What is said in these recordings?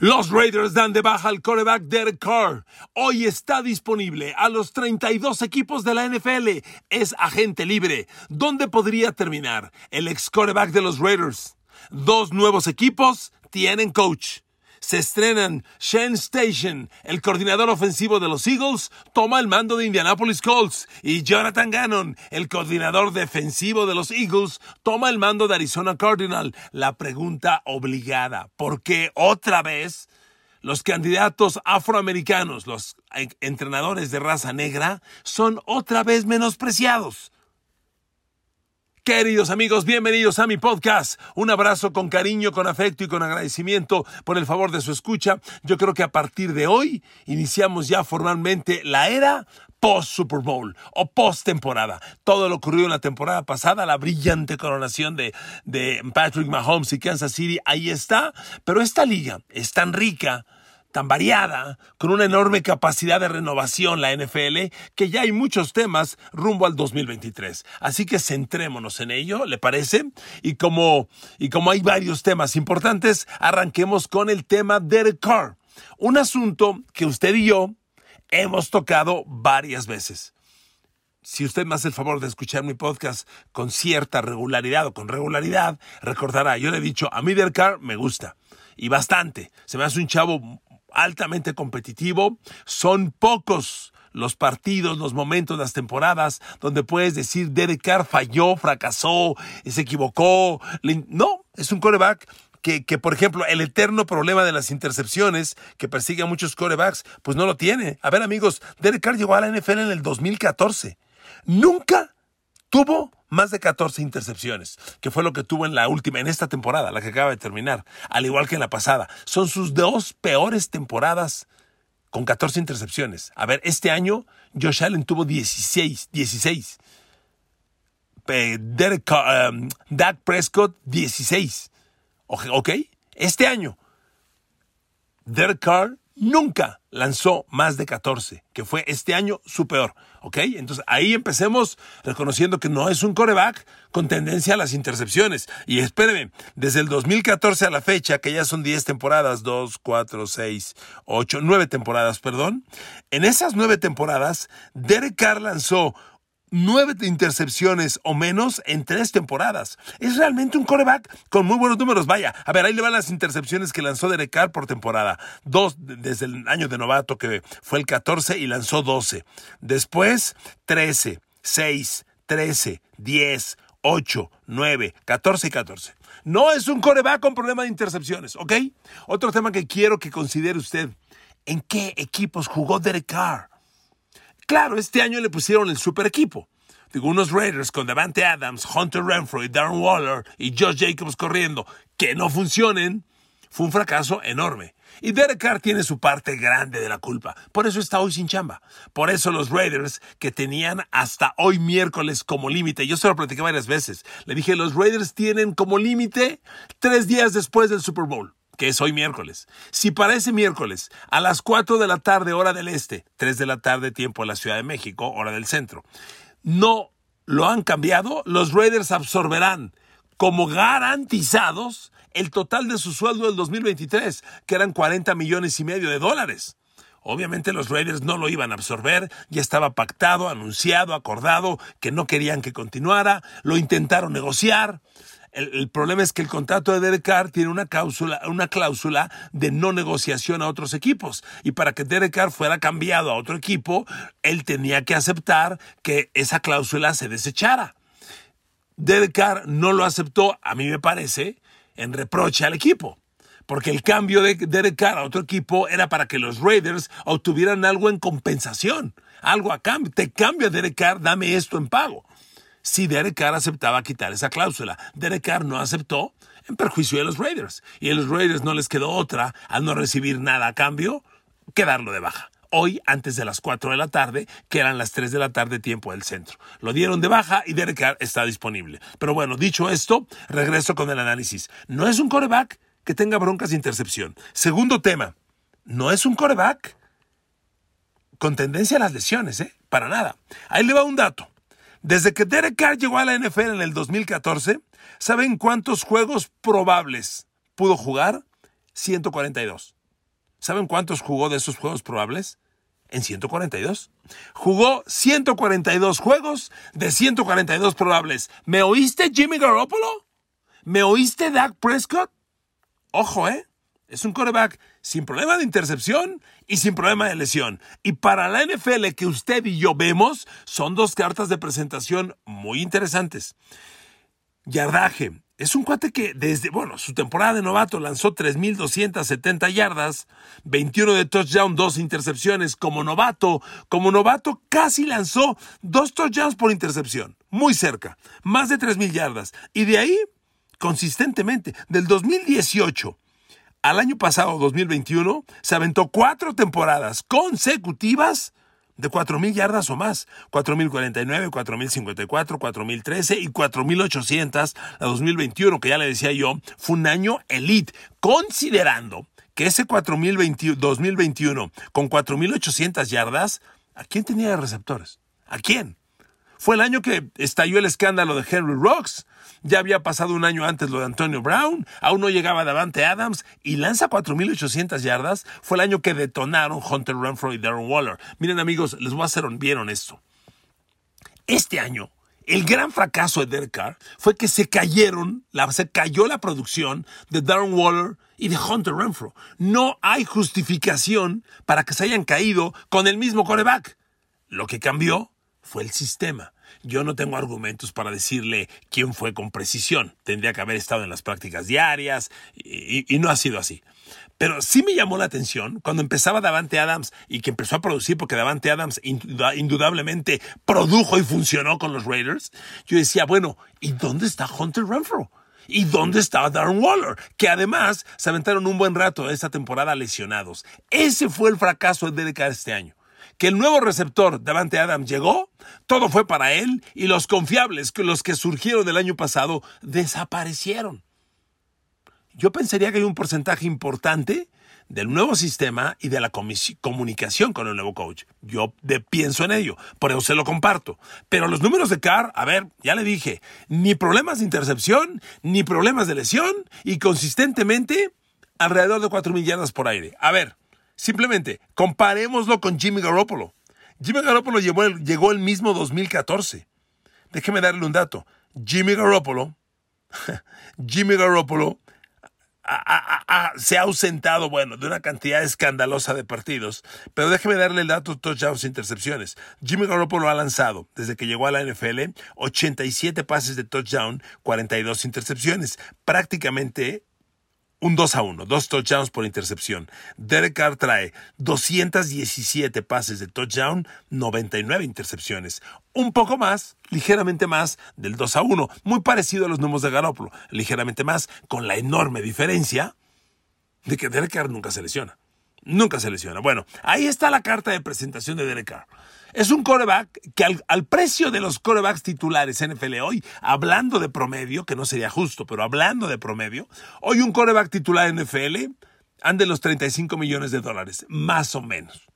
Los Raiders dan de baja al coreback Derek Carr. Hoy está disponible a los 32 equipos de la NFL. Es agente libre. ¿Dónde podría terminar el ex coreback de los Raiders? Dos nuevos equipos tienen coach se estrenan Shane Station, el coordinador ofensivo de los Eagles, toma el mando de Indianapolis Colts y Jonathan Gannon, el coordinador defensivo de los Eagles, toma el mando de Arizona Cardinal. La pregunta obligada, ¿por qué otra vez los candidatos afroamericanos, los entrenadores de raza negra, son otra vez menospreciados? Queridos amigos, bienvenidos a mi podcast. Un abrazo con cariño, con afecto y con agradecimiento por el favor de su escucha. Yo creo que a partir de hoy iniciamos ya formalmente la era post Super Bowl o post temporada. Todo lo ocurrió en la temporada pasada, la brillante coronación de, de Patrick Mahomes y Kansas City, ahí está. Pero esta liga es tan rica tan variada, con una enorme capacidad de renovación la NFL, que ya hay muchos temas rumbo al 2023. Así que centrémonos en ello, ¿le parece? Y como, y como hay varios temas importantes, arranquemos con el tema Derek Carr, un asunto que usted y yo hemos tocado varias veces. Si usted me hace el favor de escuchar mi podcast con cierta regularidad o con regularidad, recordará, yo le he dicho, a mí Derek Carr me gusta y bastante. Se me hace un chavo altamente competitivo. Son pocos los partidos, los momentos, las temporadas donde puedes decir Derek falló, fracasó, se equivocó. No, es un coreback que, que, por ejemplo, el eterno problema de las intercepciones que persigue a muchos corebacks, pues no lo tiene. A ver, amigos, Derek Carr llegó a la NFL en el 2014. Nunca tuvo más de 14 intercepciones, que fue lo que tuvo en la última, en esta temporada, la que acaba de terminar, al igual que en la pasada. Son sus dos peores temporadas con 14 intercepciones. A ver, este año Josh Allen tuvo 16, 16. Derek, um, Dak Prescott 16. ¿Ok? Este año. Derek Carr nunca lanzó más de 14, que fue este año su peor. ¿Ok? Entonces ahí empecemos reconociendo que no es un coreback con tendencia a las intercepciones. Y espéreme, desde el 2014 a la fecha, que ya son 10 temporadas, 2, 4, 6, 8, 9 temporadas, perdón. En esas 9 temporadas, Derek Carr lanzó nueve intercepciones o menos en tres temporadas. Es realmente un coreback con muy buenos números. Vaya, a ver, ahí le van las intercepciones que lanzó Derek Carr por temporada. Dos desde el año de novato, que fue el 14, y lanzó 12. Después, 13, 6, 13, 10, 8, 9, 14 y 14. No es un coreback con problema de intercepciones, ¿ok? Otro tema que quiero que considere usted. ¿En qué equipos jugó Derek Carr? Claro, este año le pusieron el super equipo. Digo, unos Raiders con Devante Adams, Hunter Renfro y Darren Waller y Josh Jacobs corriendo, que no funcionen, fue un fracaso enorme. Y Derek Carr tiene su parte grande de la culpa. Por eso está hoy sin chamba. Por eso los Raiders, que tenían hasta hoy miércoles como límite, yo se lo platicé varias veces, le dije, los Raiders tienen como límite tres días después del Super Bowl que es hoy miércoles. Si para ese miércoles, a las 4 de la tarde, hora del este, 3 de la tarde, tiempo de la Ciudad de México, hora del centro, no lo han cambiado, los Raiders absorberán como garantizados el total de su sueldo del 2023, que eran 40 millones y medio de dólares. Obviamente los Raiders no lo iban a absorber, ya estaba pactado, anunciado, acordado que no querían que continuara, lo intentaron negociar, el, problema es que el contrato de Derek Carr tiene una cláusula, de no negociación a otros equipos. Y para que Derek Carr fuera cambiado a otro equipo, él tenía que aceptar que esa cláusula se desechara. Derek Carr no lo aceptó, a mí me parece, en reproche al equipo. Porque el cambio de Derek Carr a otro equipo era para que los Raiders obtuvieran algo en compensación. Algo a cambio. Te cambio a Derek Carr, dame esto en pago si Derek Carr aceptaba quitar esa cláusula. Derek Carr no aceptó en perjuicio de los Raiders. Y a los Raiders no les quedó otra, al no recibir nada a cambio, que darlo de baja. Hoy, antes de las 4 de la tarde, que eran las 3 de la tarde tiempo del centro. Lo dieron de baja y Derek Carr está disponible. Pero bueno, dicho esto, regreso con el análisis. No es un coreback que tenga broncas de intercepción. Segundo tema, no es un coreback con tendencia a las lesiones, ¿eh? Para nada. Ahí le va un dato. Desde que Derek Carr llegó a la NFL en el 2014, ¿saben cuántos juegos probables pudo jugar? 142. ¿Saben cuántos jugó de esos juegos probables? En 142. Jugó 142 juegos de 142 probables. ¿Me oíste Jimmy Garoppolo? ¿Me oíste Dak Prescott? Ojo, ¿eh? Es un coreback sin problema de intercepción y sin problema de lesión. Y para la NFL que usted y yo vemos, son dos cartas de presentación muy interesantes. Yardaje. Es un cuate que desde, bueno, su temporada de novato lanzó 3.270 yardas, 21 de touchdown, dos intercepciones. Como novato, como novato casi lanzó dos touchdowns por intercepción. Muy cerca, más de 3.000 yardas. Y de ahí, consistentemente, del 2018 al año pasado, 2021, se aventó cuatro temporadas consecutivas de 4.000 yardas o más. 4.049, 4.054, 4.013 y 4.800 a 2021, que ya le decía yo, fue un año elite, considerando que ese 2021 con 4.800 yardas, ¿a quién tenía receptores? ¿A quién? Fue el año que estalló el escándalo de Henry Rocks. Ya había pasado un año antes lo de Antonio Brown, aún no llegaba Davante Adams y lanza 4.800 yardas. Fue el año que detonaron Hunter Renfro y Darren Waller. Miren amigos, les voy a ser bien honesto. Este año, el gran fracaso de Derek fue que se cayeron, se cayó la producción de Darren Waller y de Hunter Renfro. No hay justificación para que se hayan caído con el mismo coreback. Lo que cambió fue el sistema. Yo no tengo argumentos para decirle quién fue con precisión. Tendría que haber estado en las prácticas diarias y, no ha sido así. Pero sí me llamó la atención cuando empezaba Davante Adams y que empezó a producir, porque Davante Adams indudablemente produjo y funcionó con los Raiders. Yo decía, bueno, ¿y dónde está Hunter Renfro? ¿Y dónde está Darren Waller? Que además se aventaron un buen rato esta temporada lesionados. Ese fue el fracaso de Derek este año que el nuevo receptor Davante Adams llegó, todo fue para él y los confiables, los que surgieron del año pasado, desaparecieron. Yo pensaría que hay un porcentaje importante del nuevo sistema y de la comunicación con el nuevo coach. Yo pienso en ello, por eso se lo comparto. Pero los números de Carr, a ver, ya le dije, ni problemas de intercepción, ni problemas de lesión y consistentemente alrededor de 4 millardas por aire. A ver, Simplemente, comparémoslo con Jimmy Garoppolo. Jimmy Garoppolo llegó el, mismo 2014. Déjeme darle un dato. Jimmy Garoppolo, Jimmy Garoppolo se ha ausentado, bueno, de una cantidad escandalosa de partidos. Pero déjeme darle el dato touchdowns intercepciones. Jimmy Garoppolo ha lanzado, desde que llegó a la NFL, 87 pases de touchdown, 42 intercepciones. Prácticamente un 2 a 1, dos touchdowns por intercepción. Derek Carr trae 217 pases de touchdown, 99 intercepciones. Un poco más, ligeramente más del 2 a 1, muy parecido a los números de Garoppolo, ligeramente más, con la enorme diferencia de que Derek Carr nunca se lesiona. Nunca se lesiona. Bueno, ahí está la carta de presentación de Derek Carr. Es un coreback que al, precio de los corebacks titulares NFL hoy, hablando de promedio, que no sería justo, pero hablando de promedio, hoy un coreback titular NFL anda en los 35 millones de dólares, más o menos.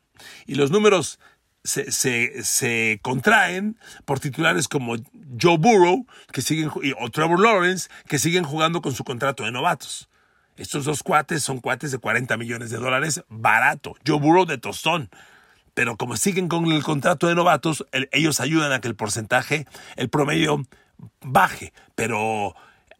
Y los números se, se, contraen por titulares como Joe Burrow que siguen, o Trevor Lawrence, que siguen jugando con su contrato de novatos. Estos dos cuates son cuates de 40 millones de dólares, barato. Joe Burrow de tostón pero como siguen con el contrato de novatos, ellos ayudan a que el porcentaje, el promedio baje, pero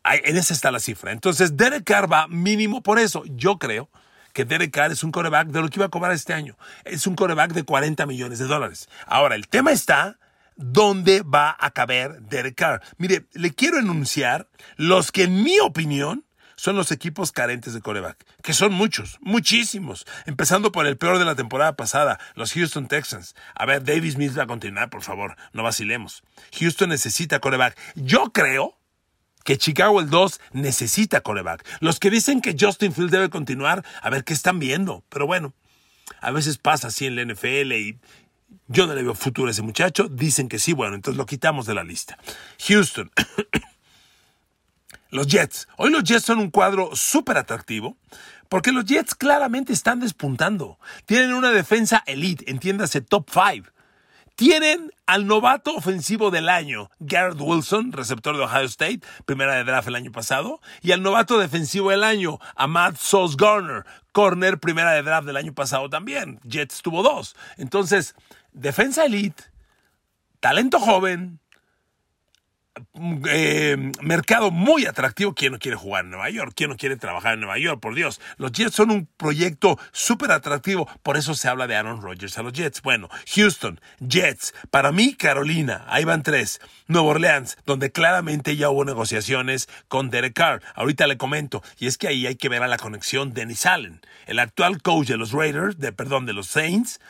en esa está la cifra. Entonces, Derek Carr va mínimo por eso. Yo creo que Derek Carr es un coreback de lo que iba a cobrar este año. Es un coreback de 40 millones de dólares. Ahora, el tema está dónde va a caber Derek Carr. Mire, le quiero enunciar los que en mi opinión son los equipos carentes de coreback, que son muchos, muchísimos, empezando por el peor de la temporada pasada, los Houston Texans. A ver, Davis Mills va a continuar, por favor, no vacilemos. Houston necesita coreback. Yo creo que Chicago el 2 necesita coreback. Los que dicen que Justin Field debe continuar, a ver qué están viendo. Pero bueno, a veces pasa así en la NFL y yo no le veo futuro a ese muchacho. Dicen que sí, bueno, entonces lo quitamos de la lista. Houston. Los Jets. Hoy los Jets son un cuadro súper atractivo porque los Jets claramente están despuntando. Tienen una defensa elite, entiéndase top 5. Tienen al novato ofensivo del año, Garrett Wilson, receptor de Ohio State, primera de draft el año pasado, y al novato defensivo del año, Matt Sauce Garner, corner, primera de draft del año pasado también. Jets tuvo dos. Entonces, defensa elite, talento joven, eh, mercado muy atractivo. ¿Quién no quiere jugar en Nueva York? ¿Quién no quiere trabajar en Nueva York? Por Dios, los Jets son un proyecto súper atractivo. Por eso se habla de Aaron Rodgers a los Jets. Bueno, Houston, Jets. Para mí, Carolina. Ahí van tres. Nueva Orleans, donde claramente ya hubo negociaciones con Derek Carr. Ahorita le comento. Y es que ahí hay que ver a la conexión de Dennis Allen. El actual coach de los Raiders, de, perdón, de los Saints,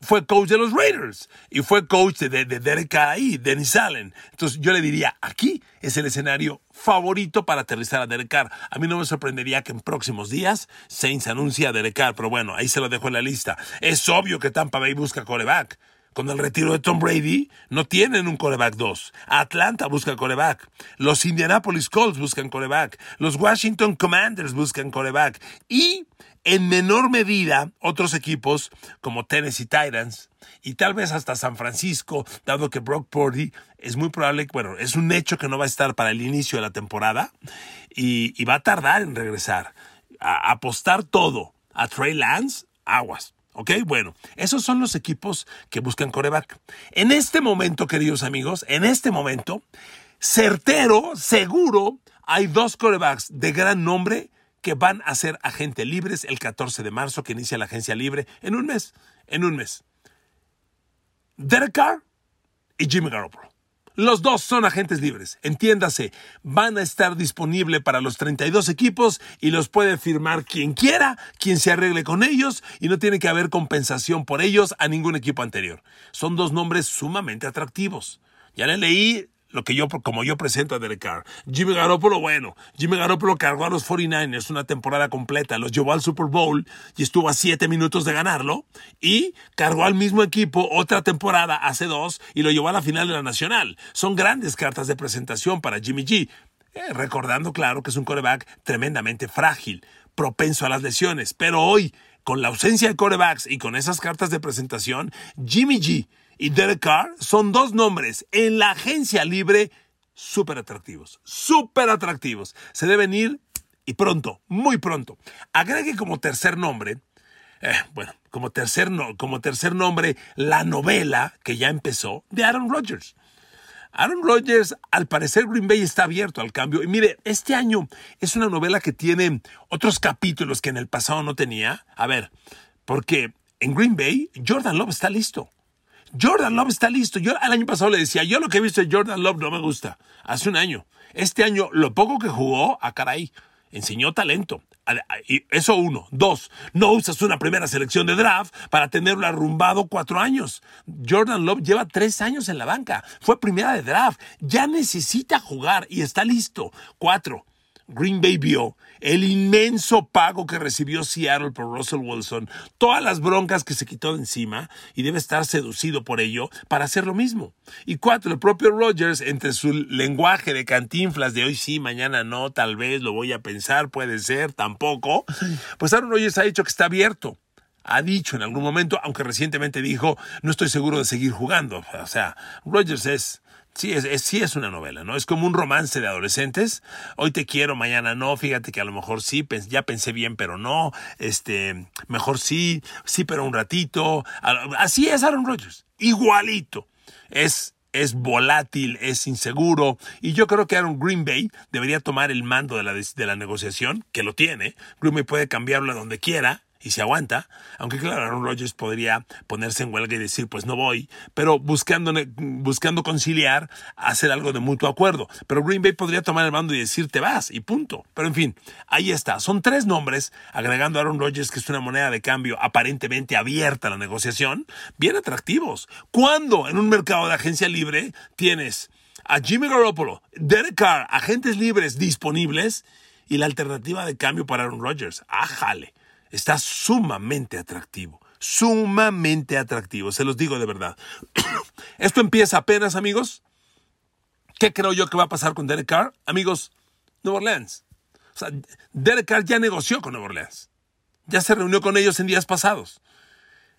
fue coach de los Raiders. Y fue coach de, de Derek Carr ahí, Dennis Allen. Entonces yo le diría, aquí es el escenario favorito para aterrizar a Derek Carr. A mí no me sorprendería que en próximos días Saints anuncie a Derek Carr, pero bueno, ahí se lo dejo en la lista. Es obvio que Tampa Bay busca coreback. Con el retiro de Tom Brady, no tienen un coreback 2. Atlanta busca coreback. Los Indianapolis Colts buscan coreback. Los Washington Commanders buscan coreback. Y en menor medida, otros equipos como Tennessee Titans y tal vez hasta San Francisco, dado que Brock Purdy es muy probable, bueno, es un hecho que no va a estar para el inicio de la temporada y, va a tardar en regresar. A, apostar todo a Trey Lance, aguas. ¿Ok? Bueno, esos son los equipos que buscan coreback. En este momento, queridos amigos, en este momento, certero, seguro, hay dos corebacks de gran nombre que van a ser agentes libres el 14 de marzo, que inicia la agencia libre en un mes. En un mes. Derek Carr y Jimmy Garoppolo. Los dos son agentes libres, entiéndase, van a estar disponibles para los 32 equipos y los puede firmar quien quiera, quien se arregle con ellos y no tiene que haber compensación por ellos a ningún equipo anterior. Son dos nombres sumamente atractivos. Ya le leí lo que yo, como yo presento a Derek Carr. Jimmy Garoppolo, bueno, Jimmy Garoppolo cargó a los 49ers una temporada completa, los llevó al Super Bowl y estuvo a siete minutos de ganarlo, y cargó al mismo equipo otra temporada hace dos y lo llevó a la final de la Nacional. Son grandes cartas de presentación para Jimmy G. Eh, recordando, claro, que es un coreback tremendamente frágil, propenso a las lesiones, pero hoy, con la ausencia de corebacks y con esas cartas de presentación, Jimmy G y Derek Carr son dos nombres en la agencia libre súper atractivos, súper atractivos. Se deben ir y pronto, muy pronto. Agregue como tercer nombre, eh, bueno, como tercer, como tercer nombre, la novela que ya empezó de Aaron Rodgers. Aaron Rodgers, al parecer Green Bay está abierto al cambio. Y mire, este año es una novela que tiene otros capítulos que en el pasado no tenía. A ver, porque en Green Bay Jordan Love está listo. Jordan Love está listo. Yo el año pasado le decía, yo lo que he visto de Jordan Love no me gusta. Hace un año. Este año, lo poco que jugó, a ah, caray, enseñó talento. Eso uno. Dos, no usas una primera selección de draft para tenerlo arrumbado cuatro años. Jordan Love lleva tres años en la banca. Fue primera de draft. Ya necesita jugar y está listo. Cuatro, Green Bay vio el inmenso pago que recibió Seattle por Russell Wilson, todas las broncas que se quitó de encima y debe estar seducido por ello para hacer lo mismo. Y cuatro, el propio Rogers, entre su lenguaje de cantinflas de hoy sí, mañana no, tal vez lo voy a pensar, puede ser, tampoco, pues Aaron Rodgers ha dicho que está abierto ha dicho en algún momento, aunque recientemente dijo, no estoy seguro de seguir jugando. O sea, Rogers es Sí es, sí es una novela, ¿no? Es como un romance de adolescentes. Hoy te quiero, mañana no. Fíjate que a lo mejor sí, ya pensé bien, pero no. Este, mejor sí, sí, pero un ratito. Así es Aaron Rodgers. Igualito. Es, es volátil, es inseguro. Y yo creo que Aaron Green Bay debería tomar el mando de la, de la negociación, que lo tiene. Green Bay puede cambiarlo a donde quiera y se aguanta, aunque claro, Aaron Rodgers podría ponerse en huelga y decir, pues no voy, pero buscando, buscando conciliar, hacer algo de mutuo acuerdo. Pero Green Bay podría tomar el mando y decir, te vas, y punto. Pero en fin, ahí está. Son tres nombres, agregando a Aaron Rodgers, que es una moneda de cambio aparentemente abierta a la negociación, bien atractivos. Cuando en un mercado de agencia libre tienes a Jimmy Garoppolo, Derek Carr, agentes libres disponibles, y la alternativa de cambio para Aaron Rodgers. ¡Ájale! Está sumamente atractivo. Sumamente atractivo, se los digo de verdad. Esto empieza apenas, amigos. ¿Qué creo yo que va a pasar con Derek Carr? Amigos, Nueva Orleans. O sea, Derek Carr ya negoció con Nueva Orleans. Ya se reunió con ellos en días pasados.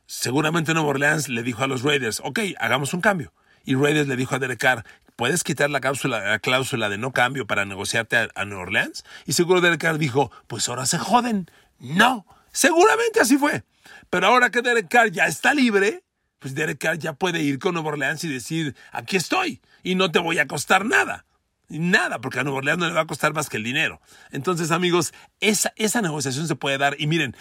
seguramente Nueva Orleans le dijo a los Raiders, ok, hagamos un cambio. Y Raiders le dijo a Derek Carr, ¿puedes quitar la cláusula, la cláusula de no cambio para negociarte a, a Nueva Orleans? Y seguro Derek Carr dijo, pues ahora se joden. No, seguramente así fue. Pero ahora que Derek Carr ya está libre, pues Derek Carr ya puede ir con Nueva Orleans y decir, aquí estoy y no te voy a costar nada. Nada, porque a Nueva Orleans no le va a costar más que el dinero. Entonces, amigos, esa, esa negociación se puede dar. Y miren,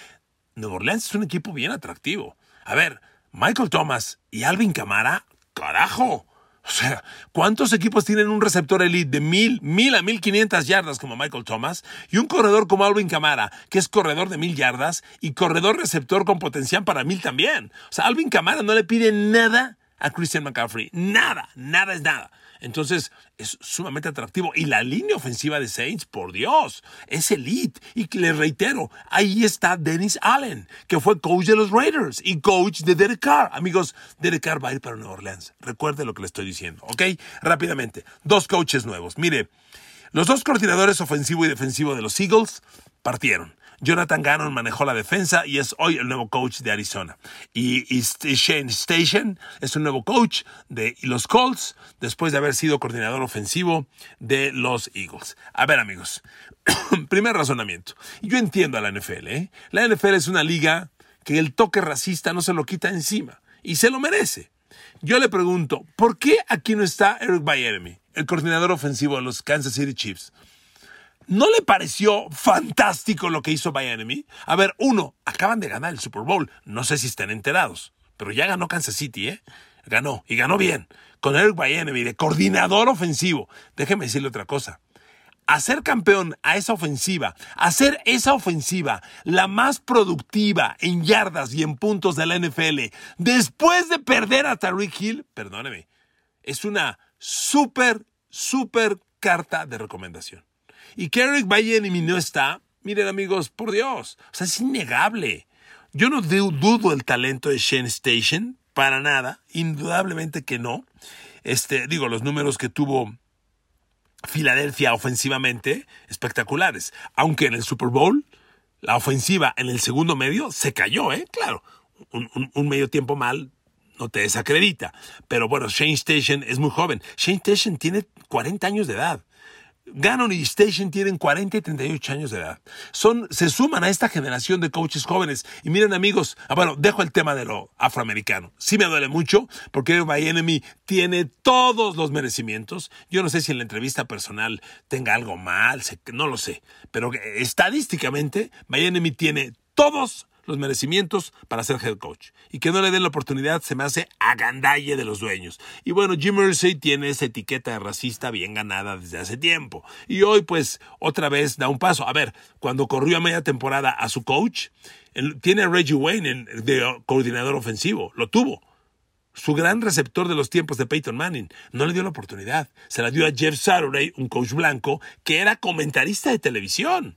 Nueva Orleans es un equipo bien atractivo. A ver, Michael Thomas y Alvin Camara, carajo. O sea, ¿cuántos equipos tienen un receptor elite de mil, mil a mil quinientas yardas como Michael Thomas y un corredor como Alvin Camara, que es corredor de mil yardas y corredor receptor con potencial para mil también? O sea, Alvin Camara no le pide nada a Christian McCaffrey. Nada, nada es nada. Entonces, es sumamente atractivo. Y la línea ofensiva de Saints, por Dios, es elite. Y les reitero, ahí está Dennis Allen, que fue coach de los Raiders y coach de Derek Carr. Amigos, Derek Carr va a ir para Nueva Orleans. Recuerde lo que le estoy diciendo, ¿ok? Rápidamente, dos coaches nuevos. Mire, los dos coordinadores ofensivo y defensivo de los Eagles partieron. Jonathan Gannon manejó la defensa y es hoy el nuevo coach de Arizona. Y, Shane Station es un nuevo coach de los Colts después de haber sido coordinador ofensivo de los Eagles. A ver amigos, primer razonamiento. Yo entiendo a la NFL. ¿eh? La NFL es una liga que el toque racista no se lo quita encima y se lo merece. Yo le pregunto, ¿por qué aquí no está Eric Bieniemy, el coordinador ofensivo de los Kansas City Chiefs? ¿No le pareció fantástico lo que hizo Miami? A ver, uno, acaban de ganar el Super Bowl. No sé si están enterados, pero ya ganó Kansas City, ¿eh? Ganó, y ganó bien. Con Eric Miami de coordinador ofensivo. Déjeme decirle otra cosa. Hacer campeón a esa ofensiva, hacer esa ofensiva la más productiva en yardas y en puntos de la NFL, después de perder a Tariq Hill, perdóneme, es una súper, súper carta de recomendación. Y que Eric Bieniemy no está, miren amigos, por Dios, o sea, es innegable. Yo no dudo el talento de Shane Station, para nada, indudablemente que no. Este, digo, los números que tuvo Filadelfia ofensivamente, espectaculares. Aunque en el Super Bowl, la ofensiva en el segundo medio se cayó, ¿eh? Claro, un medio tiempo mal no te desacredita. Pero bueno, Shane Station es muy joven. Shane Station tiene 40 años de edad. Gannon y Station tienen 40 y 38 años de edad. Son, se suman a esta generación de coaches jóvenes. Y miren amigos, ah, bueno, dejo el tema de lo afroamericano. Sí me duele mucho porque My tiene todos los merecimientos. Yo no sé si en la entrevista personal tenga algo mal, no lo sé. Pero estadísticamente, My tiene todos los merecimientos para ser head coach. Y que no le den la oportunidad se me hace agandalle de los dueños. Y bueno, Jim Mersey tiene esa etiqueta de racista bien ganada desde hace tiempo. Y hoy pues otra vez da un paso. A ver, cuando corrió a media temporada a su coach, tiene a Reggie Wayne de coordinador ofensivo. Lo tuvo. Su gran receptor de los tiempos de Peyton Manning no le dio la oportunidad. Se la dio a Jeff Saturday, un coach blanco, que era comentarista de televisión.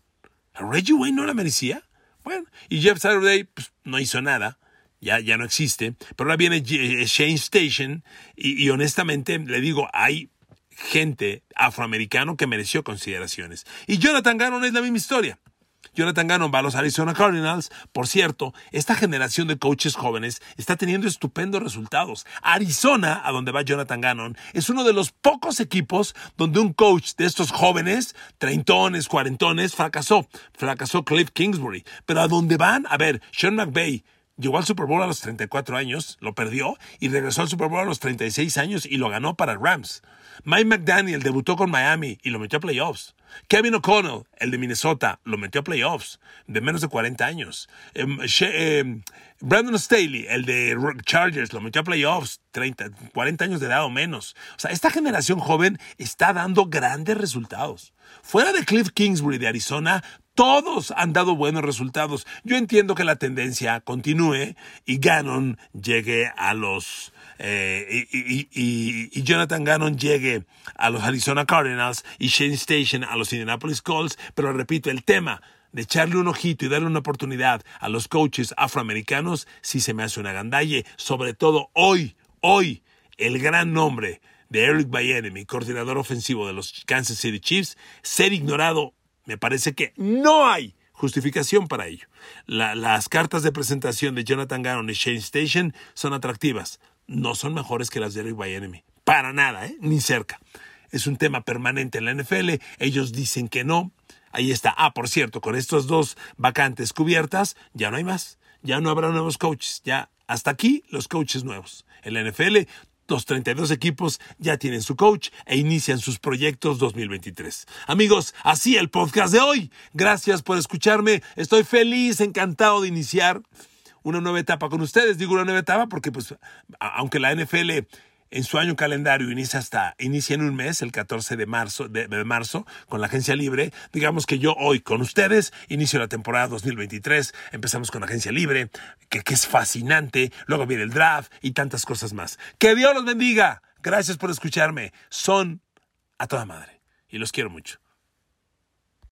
¿A Reggie Wayne no la merecía? Bueno, y Jeff Saturday pues, no hizo nada, ya, ya no existe, pero ahora viene eh, Shane Station y, y honestamente le digo, hay gente afroamericano que mereció consideraciones. Y Jonathan Gannon es la misma historia. Jonathan Gannon va a los Arizona Cardinals. Por cierto, esta generación de coaches jóvenes está teniendo estupendos resultados. Arizona, a donde va Jonathan Gannon, es uno de los pocos equipos donde un coach de estos jóvenes, treintones, cuarentones, fracasó. Fracasó Cliff Kingsbury. Pero a donde van, a ver, Sean McVay, Llegó al Super Bowl a los 34 años, lo perdió y regresó al Super Bowl a los 36 años y lo ganó para Rams. Mike McDaniel debutó con Miami y lo metió a playoffs. Kevin O'Connell, el de Minnesota, lo metió a playoffs de menos de 40 años. Em, em, Brandon Staley, el de Chargers, lo metió a playoffs 30, 40 años de edad o menos. O sea, esta generación joven está dando grandes resultados. Fuera de Cliff Kingsbury de Arizona, todos han dado buenos resultados. Yo entiendo que la tendencia continúe y Gannon llegue a los eh, y, Jonathan Gannon llegue a los Arizona Cardinals y Shane Station a los Indianapolis Colts, pero repito, el tema de echarle un ojito y darle una oportunidad a los coaches afroamericanos sí se me hace una gandalle, sobre todo hoy, hoy, el gran nombre de Eric Bieniemy, coordinador ofensivo de los Kansas City Chiefs, ser ignorado, me parece que no hay justificación para ello. las cartas de presentación de Jonathan Gannon y Shane Station son atractivas. No son mejores que las de Eric Bienemy. Para nada, ¿eh? ni cerca. Es un tema permanente en la NFL. Ellos dicen que no. Ahí está. Ah, por cierto, con estos dos vacantes cubiertas, ya no hay más. Ya no habrá nuevos coaches. Ya hasta aquí los coaches nuevos. En la NFL los 32 equipos ya tienen su coach e inician sus proyectos 2023. Amigos, así el podcast de hoy. Gracias por escucharme. Estoy feliz, encantado de iniciar una nueva etapa con ustedes. Digo una nueva etapa porque, pues, aunque la NFL en su año calendario inicia hasta inicia en un mes, el 14 de marzo, de, marzo, con la agencia libre. Digamos que yo hoy con ustedes inicio la temporada 2023. Empezamos con la agencia libre, que, que es fascinante. Luego viene el draft y tantas cosas más. Que Dios los bendiga. Gracias por escucharme. Son a toda madre y los quiero mucho.